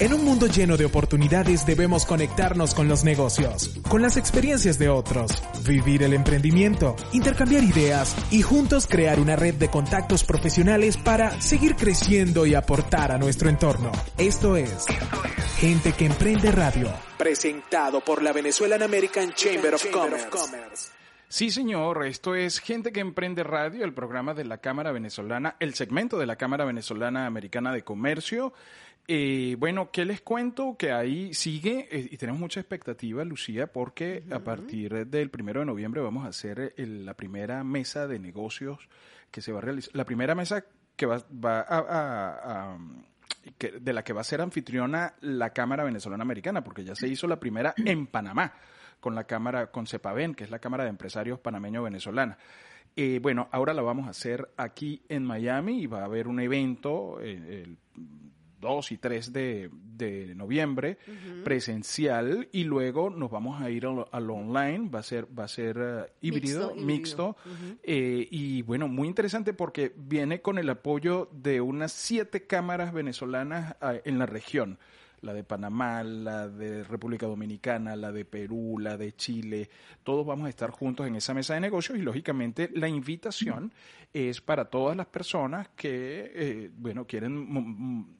En un mundo lleno de oportunidades debemos conectarnos con los negocios, con las experiencias de otros, vivir el emprendimiento, intercambiar ideas y juntos crear una red de contactos profesionales para seguir creciendo y aportar a nuestro entorno. Esto es Gente que Emprende Radio, presentado por la Venezuelan American Chamber of Commerce. Sí, señor, esto es Gente que Emprende Radio, el programa de la Cámara Venezolana, el segmento de la Cámara Venezolana Americana de Comercio. Eh, bueno, ¿qué les cuento? Que ahí sigue eh, y tenemos mucha expectativa, Lucía, porque a partir del primero de noviembre vamos a hacer la primera mesa de negocios que se va a realizar. La primera mesa que va, a, de la que va a ser anfitriona la Cámara Venezolana Americana, porque ya se hizo la primera en Panamá con la Cámara, con CEPAVEN, que es la Cámara de Empresarios Panameño-Venezolana. Eh, bueno, ahora la vamos a hacer aquí en Miami y va a haber un evento el 2 y 3 de, noviembre presencial y luego nos vamos a ir al, online, va a ser, va a ser eh, híbrido, mixto, eh, y bueno, muy interesante porque viene con el apoyo de unas siete cámaras venezolanas eh, en la región la de Panamá, la de República Dominicana, la de Perú, la de Chile, todos vamos a estar juntos en esa mesa de negocios y lógicamente la invitación es para todas las personas que, eh, bueno, quieren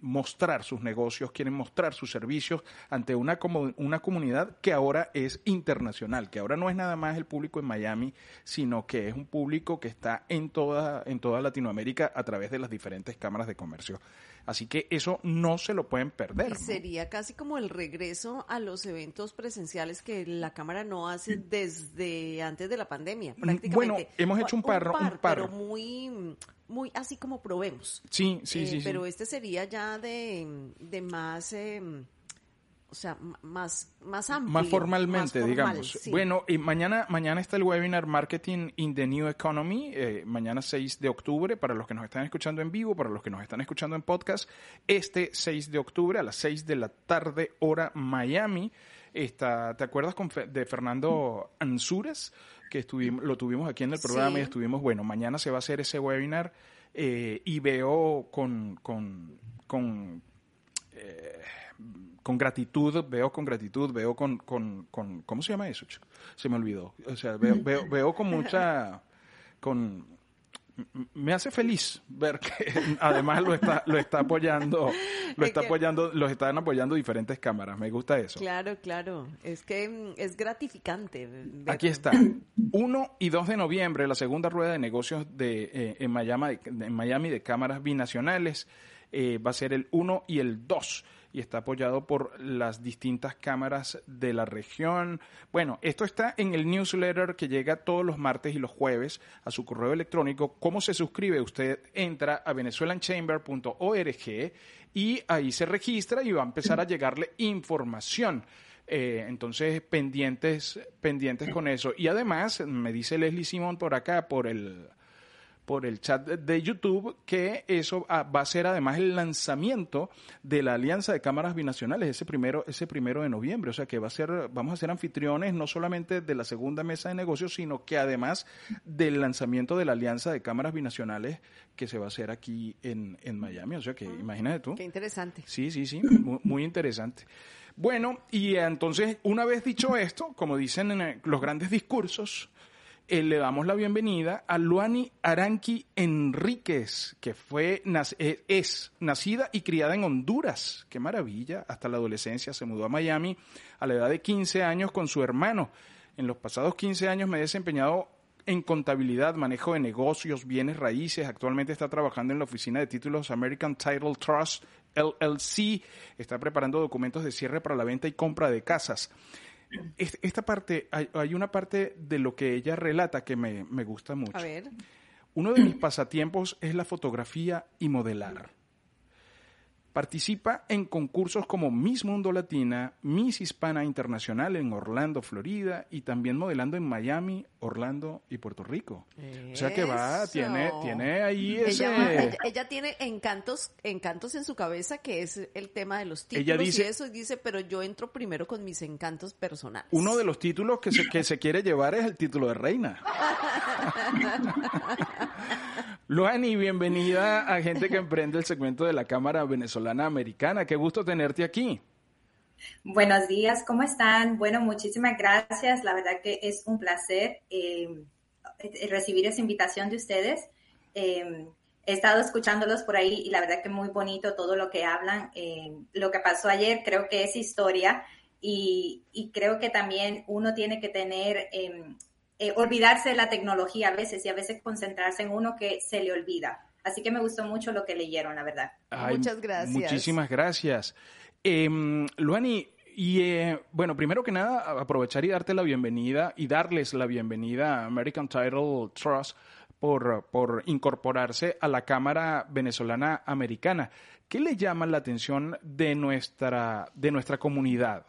mostrar sus negocios, quieren mostrar sus servicios ante una, una comunidad que ahora es internacional, que ahora no es nada más el público en Miami, sino que es un público que está en toda, en toda Latinoamérica a través de las diferentes cámaras de comercio. Así que eso no se lo pueden perder. sería casi como el regreso a los eventos presenciales que la Cámara no hace desde antes de la pandemia, mm, prácticamente. Bueno, hemos hecho un par, un par, pero muy muy así como probemos. Sí, sí, sí, eh, Pero este sería ya de, de más eh, o sea, más, más amplio. Más formalmente, digamos. Bueno, y mañana, mañana está el webinar Marketing in the New Economy, eh, mañana 6 de octubre, para los que nos están escuchando en vivo, para los que nos están escuchando en podcast, este 6 de octubre a las 6 de la tarde, hora Miami. Está, ¿Te acuerdas de Fernando Ansures? Que estuvimos, lo tuvimos aquí en el programa y estuvimos, bueno, mañana se va a hacer ese webinar eh, y veo con, con, con eh, con gratitud, veo con gratitud, veo con, con, con ¿cómo se llama eso? Se me olvidó. O sea, veo, veo, veo con mucha, con, me hace feliz ver que además lo está lo está apoyando lo está apoyando los están apoyando diferentes cámaras. Me gusta eso. Claro claro. Es que mm, es gratificante aquí está. 1 y 2 de noviembre la segunda rueda de negocios de eh, en Miami en Miami de cámaras binacionales eh, va a ser el 1 y el 2 y está apoyado por las distintas cámaras de la región. Bueno, esto está en el newsletter que llega todos los martes y los jueves a su correo electrónico. ¿Cómo se suscribe? Usted entra a venezuelanchamber.org y ahí se registra y va a empezar a llegarle información. Eh, entonces, pendientes, pendientes con eso. Y además, me dice Leslie Simón por acá, por el por el chat de YouTube que eso ah, va a ser además el lanzamiento de la Alianza de Cámaras Binacionales ese primero, ese primero de noviembre. O sea que va a ser, vamos a ser anfitriones no solamente de la segunda mesa de negocios, sino que además del lanzamiento de la Alianza de Cámaras Binacionales que se va a hacer aquí en, en Miami. O sea que imagínate tú. Qué interesante. Sí, sí, sí, muy, muy interesante. Bueno, y entonces, una vez dicho esto, como dicen en los grandes discursos, eh, le damos la bienvenida a Luani Aranqui Enríquez, que fue, eh, es nacida y criada en Honduras. Qué maravilla. Hasta la adolescencia se mudó a Miami a la edad de 15 años con su hermano. En los pasados 15 años me he desempeñado en contabilidad, manejo de negocios, bienes raíces. Actualmente está trabajando en la oficina de títulos American Title Trust LLC. Está preparando documentos de cierre para la venta y compra de casas esta parte, hay, una parte de lo que ella relata que me, me gusta mucho. A ver. Uno de mis pasatiempos es la fotografía y modelar. Participa en concursos como Miss Mundo Latina, Miss Hispana Internacional en Orlando, Florida, y también modelando en Miami, Orlando y Puerto Rico. O sea que va, tiene, tiene ahí ese... Ella, tiene encantos, encantos en su cabeza que es el tema de los títulos ella dice, y eso, y dice, pero yo entro primero con mis encantos personales. Uno de los títulos que se, que se quiere llevar es el título de reina. Luani, bienvenida a Gente que Emprende, el segmento de la Cámara Venezolana Americana. Qué gusto tenerte aquí. Buenos días, ¿cómo están? Bueno, muchísimas gracias. La verdad que es un placer eh, recibir esa invitación de ustedes. Eh, he estado escuchándolos por ahí y la verdad que muy bonito todo lo que hablan. Eh, lo que pasó ayer creo que es historia y, creo que también uno tiene que tener em, eh, olvidarse de la tecnología a veces y a veces concentrarse en uno que se le olvida. Así que me gustó mucho lo que leyeron, la verdad. Muchas gracias. Muchísimas gracias. Eh, Luani, y eh, bueno, primero que nada, aprovechar y darte la bienvenida y darles la bienvenida a American Title Trust por, por incorporarse a la Cámara Venezolana Americana. ¿Qué le llama la atención de nuestra, de nuestra comunidad?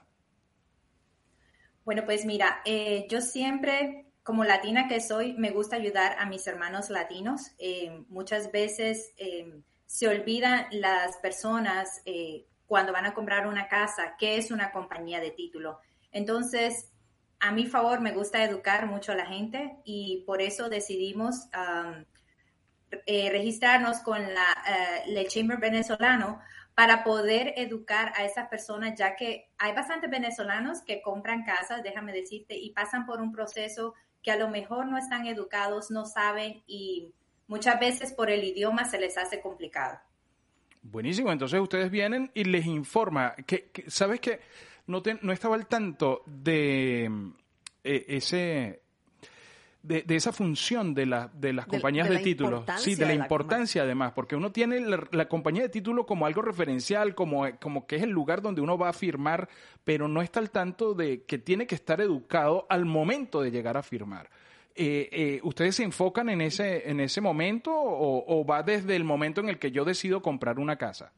Bueno, pues mira, eh, yo siempre como latina que soy, me gusta ayudar a mis hermanos latinos. Eh, muchas veces eh, se olvidan las personas eh, cuando van a comprar una casa qué es una compañía de título. Entonces, a mi favor, me gusta educar mucho a la gente y por eso decidimos registrarnos con la, el Chamber venezolano para poder educar a esas personas, ya que hay bastantes venezolanos que compran casas, déjame decirte, y pasan por un proceso que a lo mejor no están educados, no saben y muchas veces por el idioma se les hace complicado. Buenísimo, entonces ustedes vienen y les informa que, sabes que no, no estaba al tanto de eh, ese de, esa función de, la, de las compañías de, títulos. Sí, de la, importancia además, porque uno tiene la, compañía de título como algo referencial, como, como que es el lugar donde uno va a firmar, pero no está al tanto de que tiene que estar educado al momento de llegar a firmar. Eh, eh, ¿Ustedes se enfocan en ese, en ese momento o, va desde el momento en el que yo decido comprar una casa?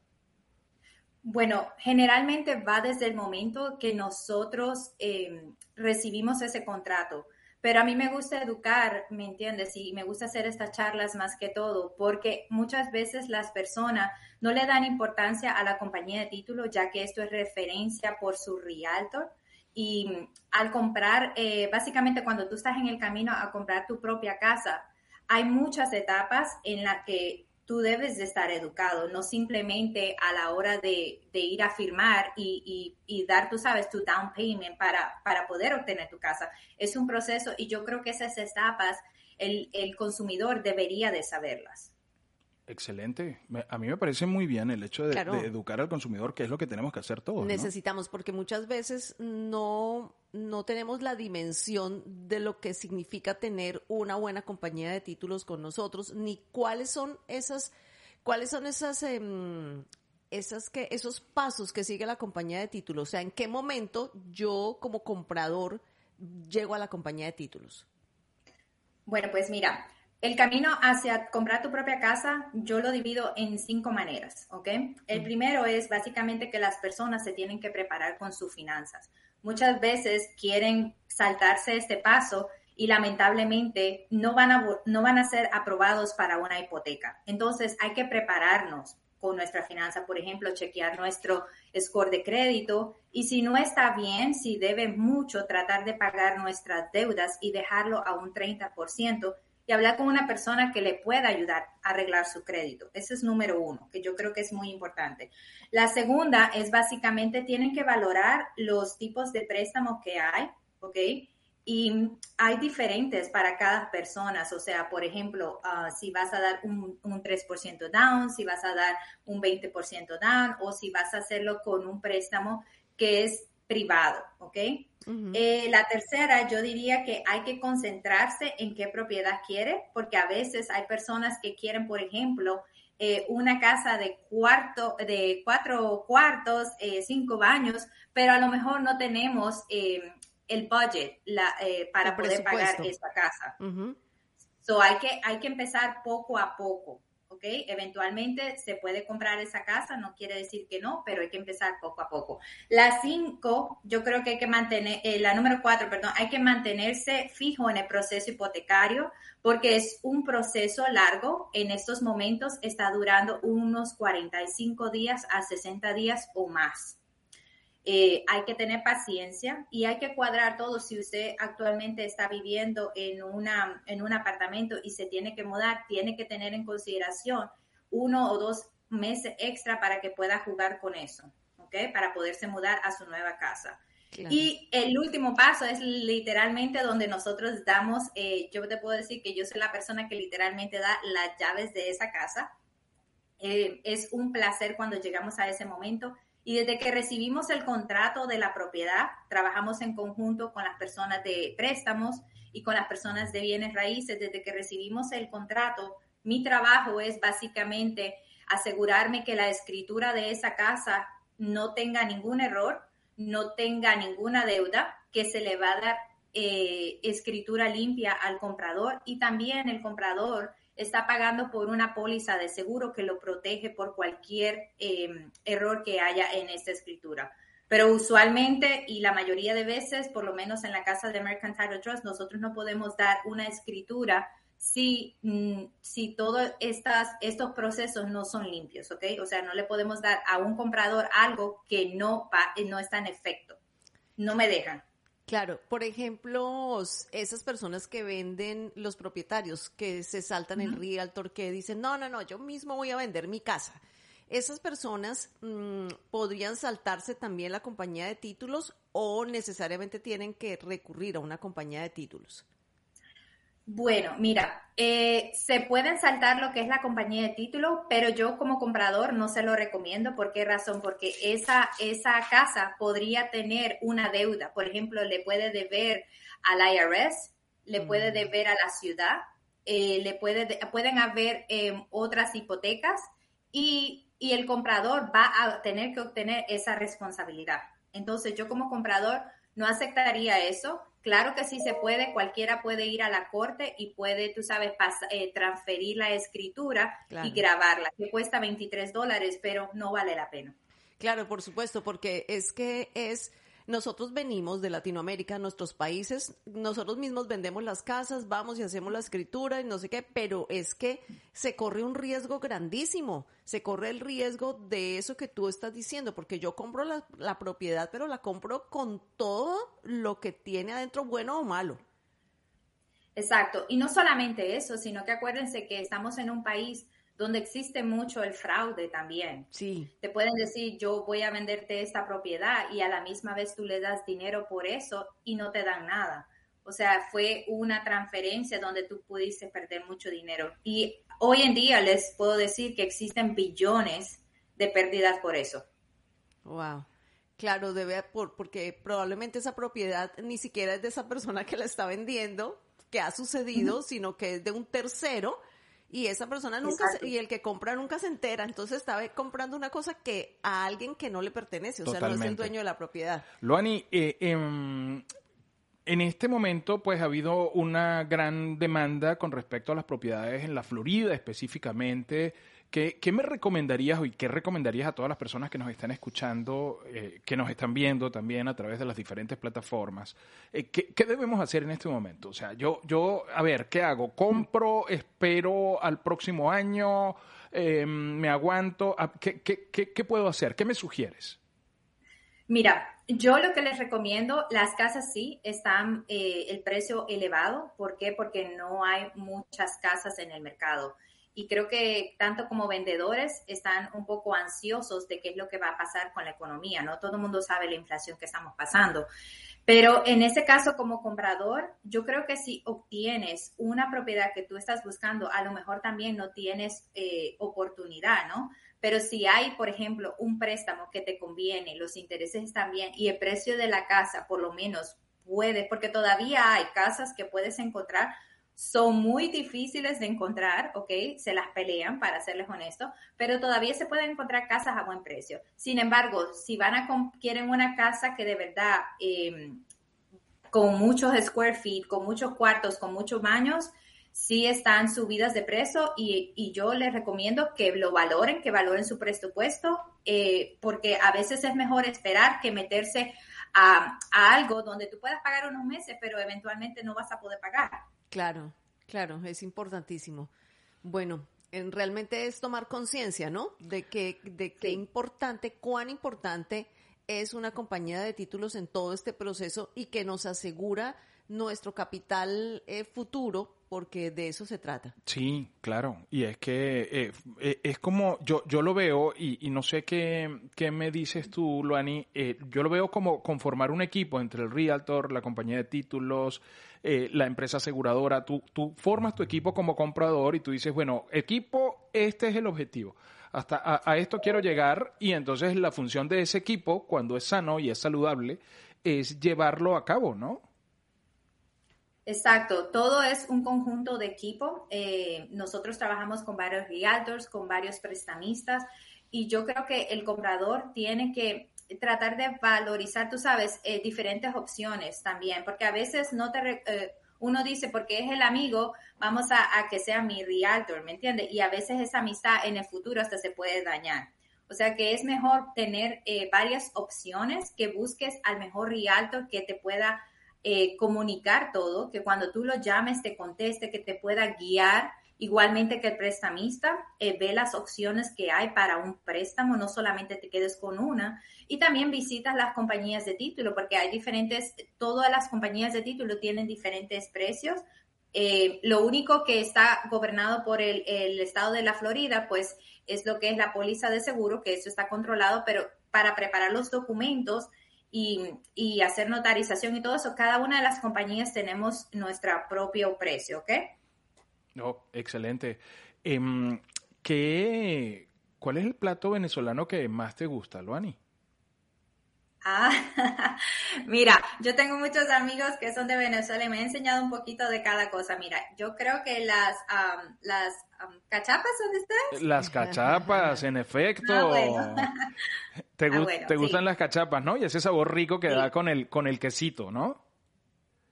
Bueno, generalmente va desde el momento que nosotros eh, recibimos ese contrato. Pero a mí me gusta educar, ¿me entiendes? Y me gusta hacer estas charlas más que todo, porque muchas veces las personas no le dan importancia a la compañía de título, ya que esto es referencia por su realtor. Y al comprar, eh, básicamente cuando tú estás en el camino a comprar tu propia casa, hay muchas etapas en las que tú debes de estar educado, no simplemente a la hora de, ir a firmar y, dar, tú sabes, tu down payment para, para poder obtener tu casa. Es un proceso y yo creo que esas etapas el, el consumidor debería de saberlas. Excelente. A mí me parece muy bien el hecho de, educar al consumidor, que es lo que tenemos que hacer todos. Necesitamos, porque muchas veces no, no tenemos la dimensión de lo que significa tener una buena compañía de títulos con nosotros, ni cuáles son esas, cuáles son esas, em, esas que, esos pasos que sigue la compañía de títulos. O sea, en qué momento yo como comprador llego a la compañía de títulos. Bueno, pues mira, el camino hacia comprar tu propia casa, yo lo divido en cinco maneras, ¿ok? El primero es básicamente que las personas se tienen que preparar con sus finanzas. Muchas veces quieren saltarse este paso y lamentablemente no van a, no van a ser aprobados para una hipoteca. Entonces hay que prepararnos con nuestra finanza, por ejemplo, chequear nuestro score de crédito y si no está bien, si debe mucho, tratar de pagar nuestras deudas y dejarlo a un 30% y hablar con una persona que le pueda ayudar a arreglar su crédito. Ese es número uno, que yo creo que es muy importante. La segunda es básicamente tienen que valorar los tipos de préstamos que hay, ¿ok? Y hay diferentes para cada persona, o sea, por ejemplo, ah, si vas a dar un, un 3% down, si vas a dar un 20% down o si vas a hacerlo con un préstamo que es privado, ¿ok? Eh, la tercera, yo diría que hay que concentrarse en qué propiedad quiere, porque a veces hay personas que quieren, por ejemplo, eh, una casa de cuarto, de cuatro cuartos, eh, cinco baños, pero a lo mejor no tenemos el budget para poder pagar esa casa. So hay que, hay que empezar poco a poco. Eventualmente se puede comprar esa casa, no quiere decir que no, pero hay que empezar poco a poco. La cinco, yo creo que hay que mantener, eh, la número cuatro, perdón, hay que mantenerse fijo en el proceso hipotecario porque es un proceso largo. En estos momentos está durando unos 45 días a 60 días o más. Eh, hay que tener paciencia y hay que cuadrar todo. Si usted actualmente está viviendo en, una, en un apartamento y se tiene que mudar, tiene que tener en consideración uno o dos meses extra para que pueda jugar con eso, ¿ok? Para poderse mudar a su nueva casa. Y el último paso es literalmente donde nosotros damos, eh, yo te puedo decir que yo soy la persona que literalmente da las llaves de esa casa. Eh, es un placer cuando llegamos a ese momento. Y desde que recibimos el contrato de la propiedad, trabajamos en conjunto con las personas de préstamos y con las personas de bienes raíces. Desde que recibimos el contrato, mi trabajo es básicamente asegurarme que la escritura de esa casa no tenga ningún error, no tenga ninguna deuda, que se le va a dar eh, escritura limpia al comprador y también el comprador está pagando por una póliza de seguro que lo protege por cualquier em, error que haya en esta escritura. Pero usualmente y la mayoría de veces, por lo menos en la casa de Mercantile Trust, nosotros no podemos dar una escritura si, mm, si todos estos procesos no son limpios, ¿ok? O sea, no le podemos dar a un comprador algo que no, no está en efecto. No me dejan. Claro, por ejemplo, esas personas que venden los propietarios, que se saltan el realtor, que dicen, no, no, no, yo mismo voy a vender mi casa. ¿Esas personas mm, podrían saltarse también la compañía de títulos o necesariamente tienen que recurrir a una compañía de títulos? Bueno, mira, eh, se pueden saltar lo que es la compañía de título, pero yo como comprador no se lo recomiendo. ¿Por qué razón? Porque esa, esa casa podría tener una deuda. Por ejemplo, le puede deber al IRS, le puede mm. deber a la ciudad, eh, le puede, pueden haber em, otras hipotecas y, y el comprador va a tener que obtener esa responsabilidad. Entonces, yo como comprador no aceptaría eso Claro que sí se puede, cualquiera puede ir a la corte y puede, tú sabes, eh, transferir la escritura y grabarla, que cuesta 23 dólares, pero no vale la pena. Claro, por supuesto, porque es que es nosotros venimos de Latinoamérica, nuestros países, nosotros mismos vendemos las casas, vamos y hacemos la escritura y no sé qué, pero es que se corre un riesgo grandísimo, se corre el riesgo de eso que tú estás diciendo, porque yo compro la, propiedad, pero la compro con todo lo que tiene adentro, bueno o malo. Exacto, y no solamente eso, sino que acuérdense que estamos en un país donde existe mucho el fraude también. Sí. Te pueden decir, yo voy a venderte esta propiedad y a la misma vez tú le das dinero por eso y no te dan nada. O sea, fue una transferencia donde tú pudiste perder mucho dinero. Y hoy en día les puedo decir que existen billones de pérdidas por eso. Wow. Claro, debe por, porque probablemente esa propiedad ni siquiera es de esa persona que la está vendiendo, que ha sucedido, sino que es de un tercero y esa persona nunca, y el que compra nunca se entera, entonces estaba comprando una cosa que a alguien que no le pertenece, o sea, no es el dueño de la propiedad. Luani, eh, em, en este momento, pues ha habido una gran demanda con respecto a las propiedades en la Florida específicamente. ¿Qué, me recomendarías y qué recomendarías a todas las personas que nos están escuchando, eh, que nos están viendo también a través de las diferentes plataformas? Eh, ¿qué, debemos hacer en este momento? O sea, yo, yo, a ver, ¿qué hago? ¿Compro? ¿Espero al próximo año? Em, ¿Me aguanto? Ah, ¿Qué, qué puedo hacer? ¿Qué me sugieres? Mira, yo lo que les recomiendo, las casas sí están eh, el precio elevado. ¿Por qué? Porque no hay muchas casas en el mercado y creo que tanto como vendedores están un poco ansiosos de qué es lo que va a pasar con la economía, ¿no? Todo el mundo sabe la inflación que estamos pasando. Pero en ese caso, como comprador, yo creo que si obtienes una propiedad que tú estás buscando, a lo mejor también no tienes eh, oportunidad, ¿no? Pero si hay, por ejemplo, un préstamo que te conviene, los intereses están bien y el precio de la casa, por lo menos, puede, porque todavía hay casas que puedes encontrar son muy difíciles de encontrar, ¿ok? Se las pelean, para serles honesto, pero todavía se pueden encontrar casas a buen precio. Sin embargo, si van a quieren una casa que de verdad em, con muchos square feet, con muchos cuartos, con muchos baños, sí están subidas de precio y, yo les recomiendo que lo valoren, que valoren su presupuesto, eh, porque a veces es mejor esperar que meterse a, a algo donde tú puedas pagar unos meses, pero eventualmente no vas a poder pagar. Claro, claro, es importantísimo. Bueno, en, realmente es tomar conciencia, ¿no? De que, de qué importante, cuán importante es una compañía de títulos en todo este proceso y que nos asegura nuestro capital eh, futuro, porque de eso se trata. Sí, claro. Y es que eh, eh, es como, yo, yo lo veo, y, no sé qué, qué, me dices tú, Luani, yo lo veo como conformar un equipo entre el realtor, la compañía de títulos, la empresa aseguradora. Tú, tú formas tu equipo como comprador y tú dices, bueno, equipo, este es el objetivo hasta a, esto quiero llegar y entonces la función de ese equipo, cuando es sano y es saludable, es llevarlo a cabo, ¿no? Exacto, todo es un conjunto de equipo. Eh, nosotros trabajamos con varios realtors, con varios prestamistas y yo creo que el comprador tiene que tratar de valorizar, tú sabes, eh, diferentes opciones también, porque a veces no te, eh, uno dice, porque es el amigo, vamos a, que sea mi realtor, ¿me entiendes? Y a veces esa amistad en el futuro hasta se puede dañar. O sea que es mejor tener varias opciones, que busques al mejor realtor que te pueda eh, comunicar todo, que cuando tú lo llames te conteste, que te pueda guiar, igualmente que el prestamista eh, ve las opciones que hay para un préstamo, no solamente te quedes con una, y también visitas las compañías de título, porque hay diferentes, todas las compañías de título tienen diferentes precios. Eh, lo único que está gobernado por el, el estado de la Florida, pues es lo que es la póliza de seguro, que eso está controlado, pero para preparar los documentos, y, hacer notarización y todo eso, cada una de las compañías tenemos nuestro propio precio, ¿ok? No, excelente. Em, ¿qué, ¿Cuál es el plato venezolano que más te gusta, Luani? Ah, mira, yo tengo muchos amigos que son de Venezuela y me han enseñado un poquito de cada cosa. Mira, yo creo que las, las cachapas son de ustedes. Las cachapas, en efecto. Ah, ¿Te, ah, gustan las cachapas, no? Y ese sabor rico que da con el, con el quesito, ¿no?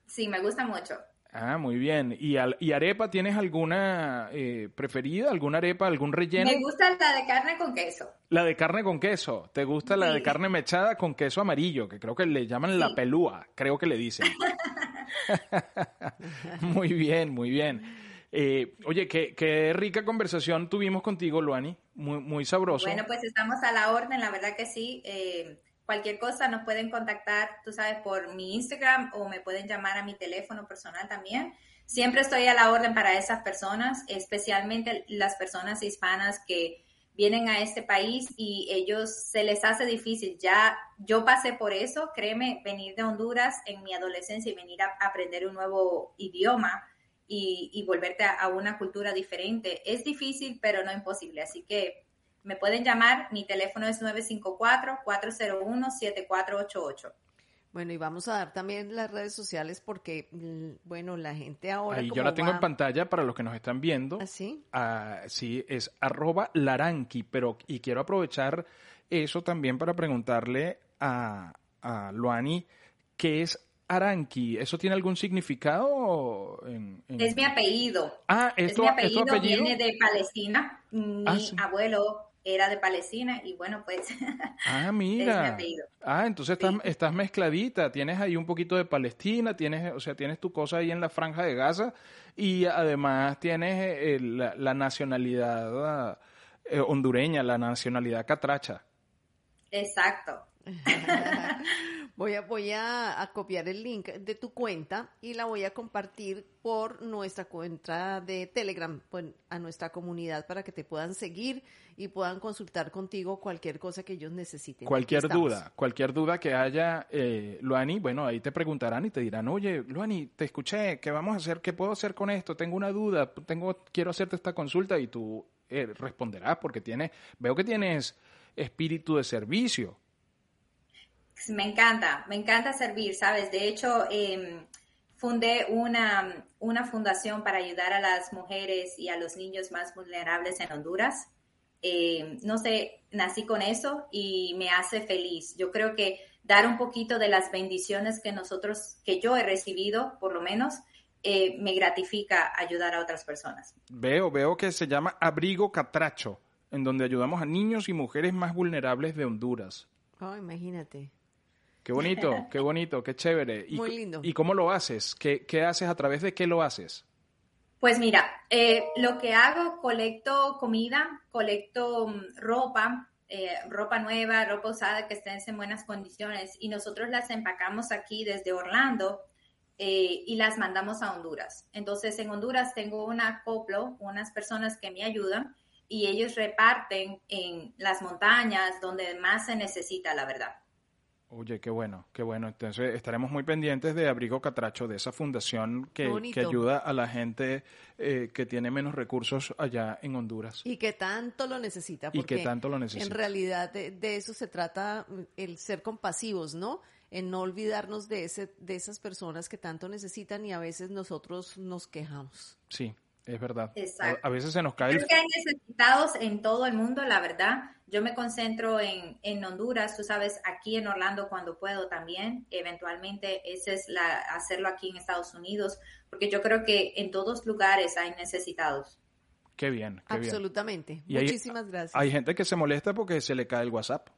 Sí, me gusta mucho. Ah, muy bien. ¿Y, y arepa tienes alguna eh, preferida? ¿Alguna arepa, algún relleno? Me gusta la de carne con queso. La de carne con queso. ¿Te gusta la de carne mechada con queso amarillo? Que creo que le llaman la pelúa, creo que le dicen. muy bien, muy bien. Eh, oye, qué, rica conversación tuvimos contigo, Luani. Muy, muy sabroso. Bueno, pues estamos a la orden, la verdad que sí. Eh, Cualquier cosa nos pueden contactar, tú sabes, por mi Instagram o me pueden llamar a mi teléfono personal también. Siempre estoy a la orden para esas personas, especialmente las personas hispanas que vienen a este país y ellos se les hace difícil. Ya yo pasé por eso, créeme, venir de Honduras en mi adolescencia y venir a aprender un nuevo idioma y, y volverte a, a, una cultura diferente. Es difícil, pero no imposible. Así que me pueden llamar, mi teléfono es 954-401-7488. Bueno, y vamos a dar también las redes sociales porque, mm, bueno, la gente ahora... Ahí yo la tengo en pantalla para los que nos están viendo. ¿Así? ¿Ah, sí, es arroba laranqui, pero y quiero aprovechar eso también para preguntarle a, a Luani qué es Aranqui, ¿eso tiene algún significado? Es mi apellido. Ah, es mi apellido, viene de Palestina. Mi ah, abuelo era de Palestina y bueno, pues ah, mira. Ah, entonces estás, estás, mezcladita, tienes ahí un poquito de Palestina, tienes, o sea, tienes tu cosa ahí en la franja de Gaza y además tienes eh, la, nacionalidad eh, hondureña, la nacionalidad catracha. Exacto. Voy a, voy a, copiar el link de tu cuenta y la voy a compartir por nuestra cuenta de Telegram, pues, a nuestra comunidad para que te puedan seguir y puedan consultar contigo cualquier cosa que ellos necesiten. Cualquier duda, cualquier duda que haya, eh, Luani, bueno, ahí te preguntarán y te dirán, oye, Luani, te escuché, ¿qué vamos a hacer? ¿Qué puedo hacer con esto? Tengo una duda, tengo, quiero hacerte esta consulta y tú eh, responderás porque tienes, veo que tienes espíritu de servicio. Me encanta, me encanta servir, ¿sabes? De hecho, em, fundé una, una, fundación para ayudar a las mujeres y a los niños más vulnerables en Honduras. Em, no sé, nací con eso y me hace feliz. Yo creo que dar un poquito de las bendiciones que nosotros, que yo he recibido, por lo menos, eh, me gratifica ayudar a otras personas. Veo, veo que se llama Abrigo Catracho, en donde ayudamos a niños y mujeres más vulnerables de Honduras. Oh, imagínate. Qué bonito, qué bonito, qué chévere. ¿Y, Muy lindo. ¿Y cómo lo haces? ¿Qué, ¿Qué, haces? ¿A través de qué lo haces? Pues mira, eh, lo que hago, colecto comida, colecto mm, ropa, eh, ropa nueva, ropa usada que esté en buenas condiciones y nosotros las empacamos aquí desde Orlando eh, y las mandamos a Honduras. Entonces en Honduras tengo un acoplo, unas personas que me ayudan y ellos reparten en las montañas donde más se necesita, la verdad. Oye, qué bueno, qué bueno. Entonces estaremos muy pendientes de Abrigo Catracho, de esa fundación que, que ayuda a la gente eh, que tiene menos recursos allá en Honduras. Y que tanto lo necesita. y que tanto lo necesita. En realidad de, de, eso se trata el ser compasivos, ¿no? En no olvidarnos de, ese, de esas personas que tanto necesitan y a veces nosotros nos quejamos. Sí, es verdad. A, veces se nos cae. Creo que hay necesitados en todo el mundo, la verdad. Yo me concentro en, en, Honduras, tú sabes, aquí en Orlando cuando puedo también. Eventualmente, ese es la, hacerlo aquí en Estados Unidos, porque yo creo que en todos lugares hay necesitados. Qué bien. Qué Absolutamente. Muchísimas gracias. Hay gente que se molesta porque se le cae el WhatsApp.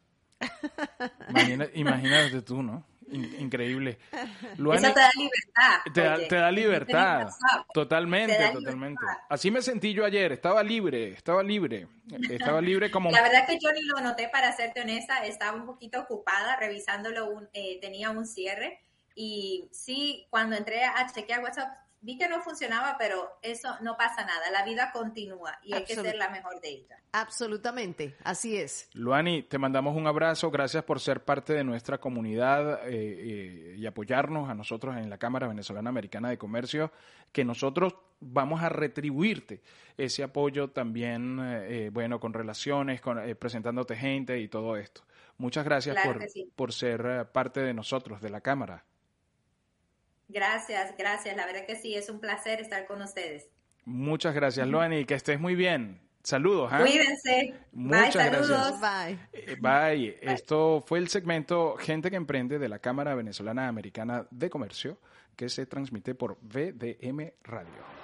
imagínate tú, ¿no? Increíble. Eso te da libertad. Te, da, te da libertad. Totalmente, totalmente. Así me sentí yo ayer. Estaba libre, estaba libre. Estaba libre como... La verdad que yo ni lo noté, para serte honesta. Estaba un poquito ocupada revisándolo. Un, eh, tenía un cierre. Y sí, cuando entré a chequear WhatsApp, vi que no funcionaba, pero eso no pasa nada. La vida continúa y hay que ser la mejor de ella. Absolutamente, así es. Luani, te mandamos un abrazo. Gracias por ser parte de nuestra comunidad eh, eh, y apoyarnos a nosotros en la Cámara Venezolana Americana de Comercio, que nosotros vamos a retribuirte ese apoyo también, eh, bueno, con relaciones, con, presentándote gente y todo esto. Muchas gracias por, por ser parte de nosotros, de la Cámara. Gracias, gracias. La verdad que sí, es un placer estar con ustedes. Muchas gracias, Loani. Que estés muy bien. Saludos. ¿eh? Cuídense. Muchas bye, saludos. Bye. Eh, bye. Esto fue el segmento Gente que Emprende de la Cámara Venezolana Americana de Comercio que se transmite por VDM Radio.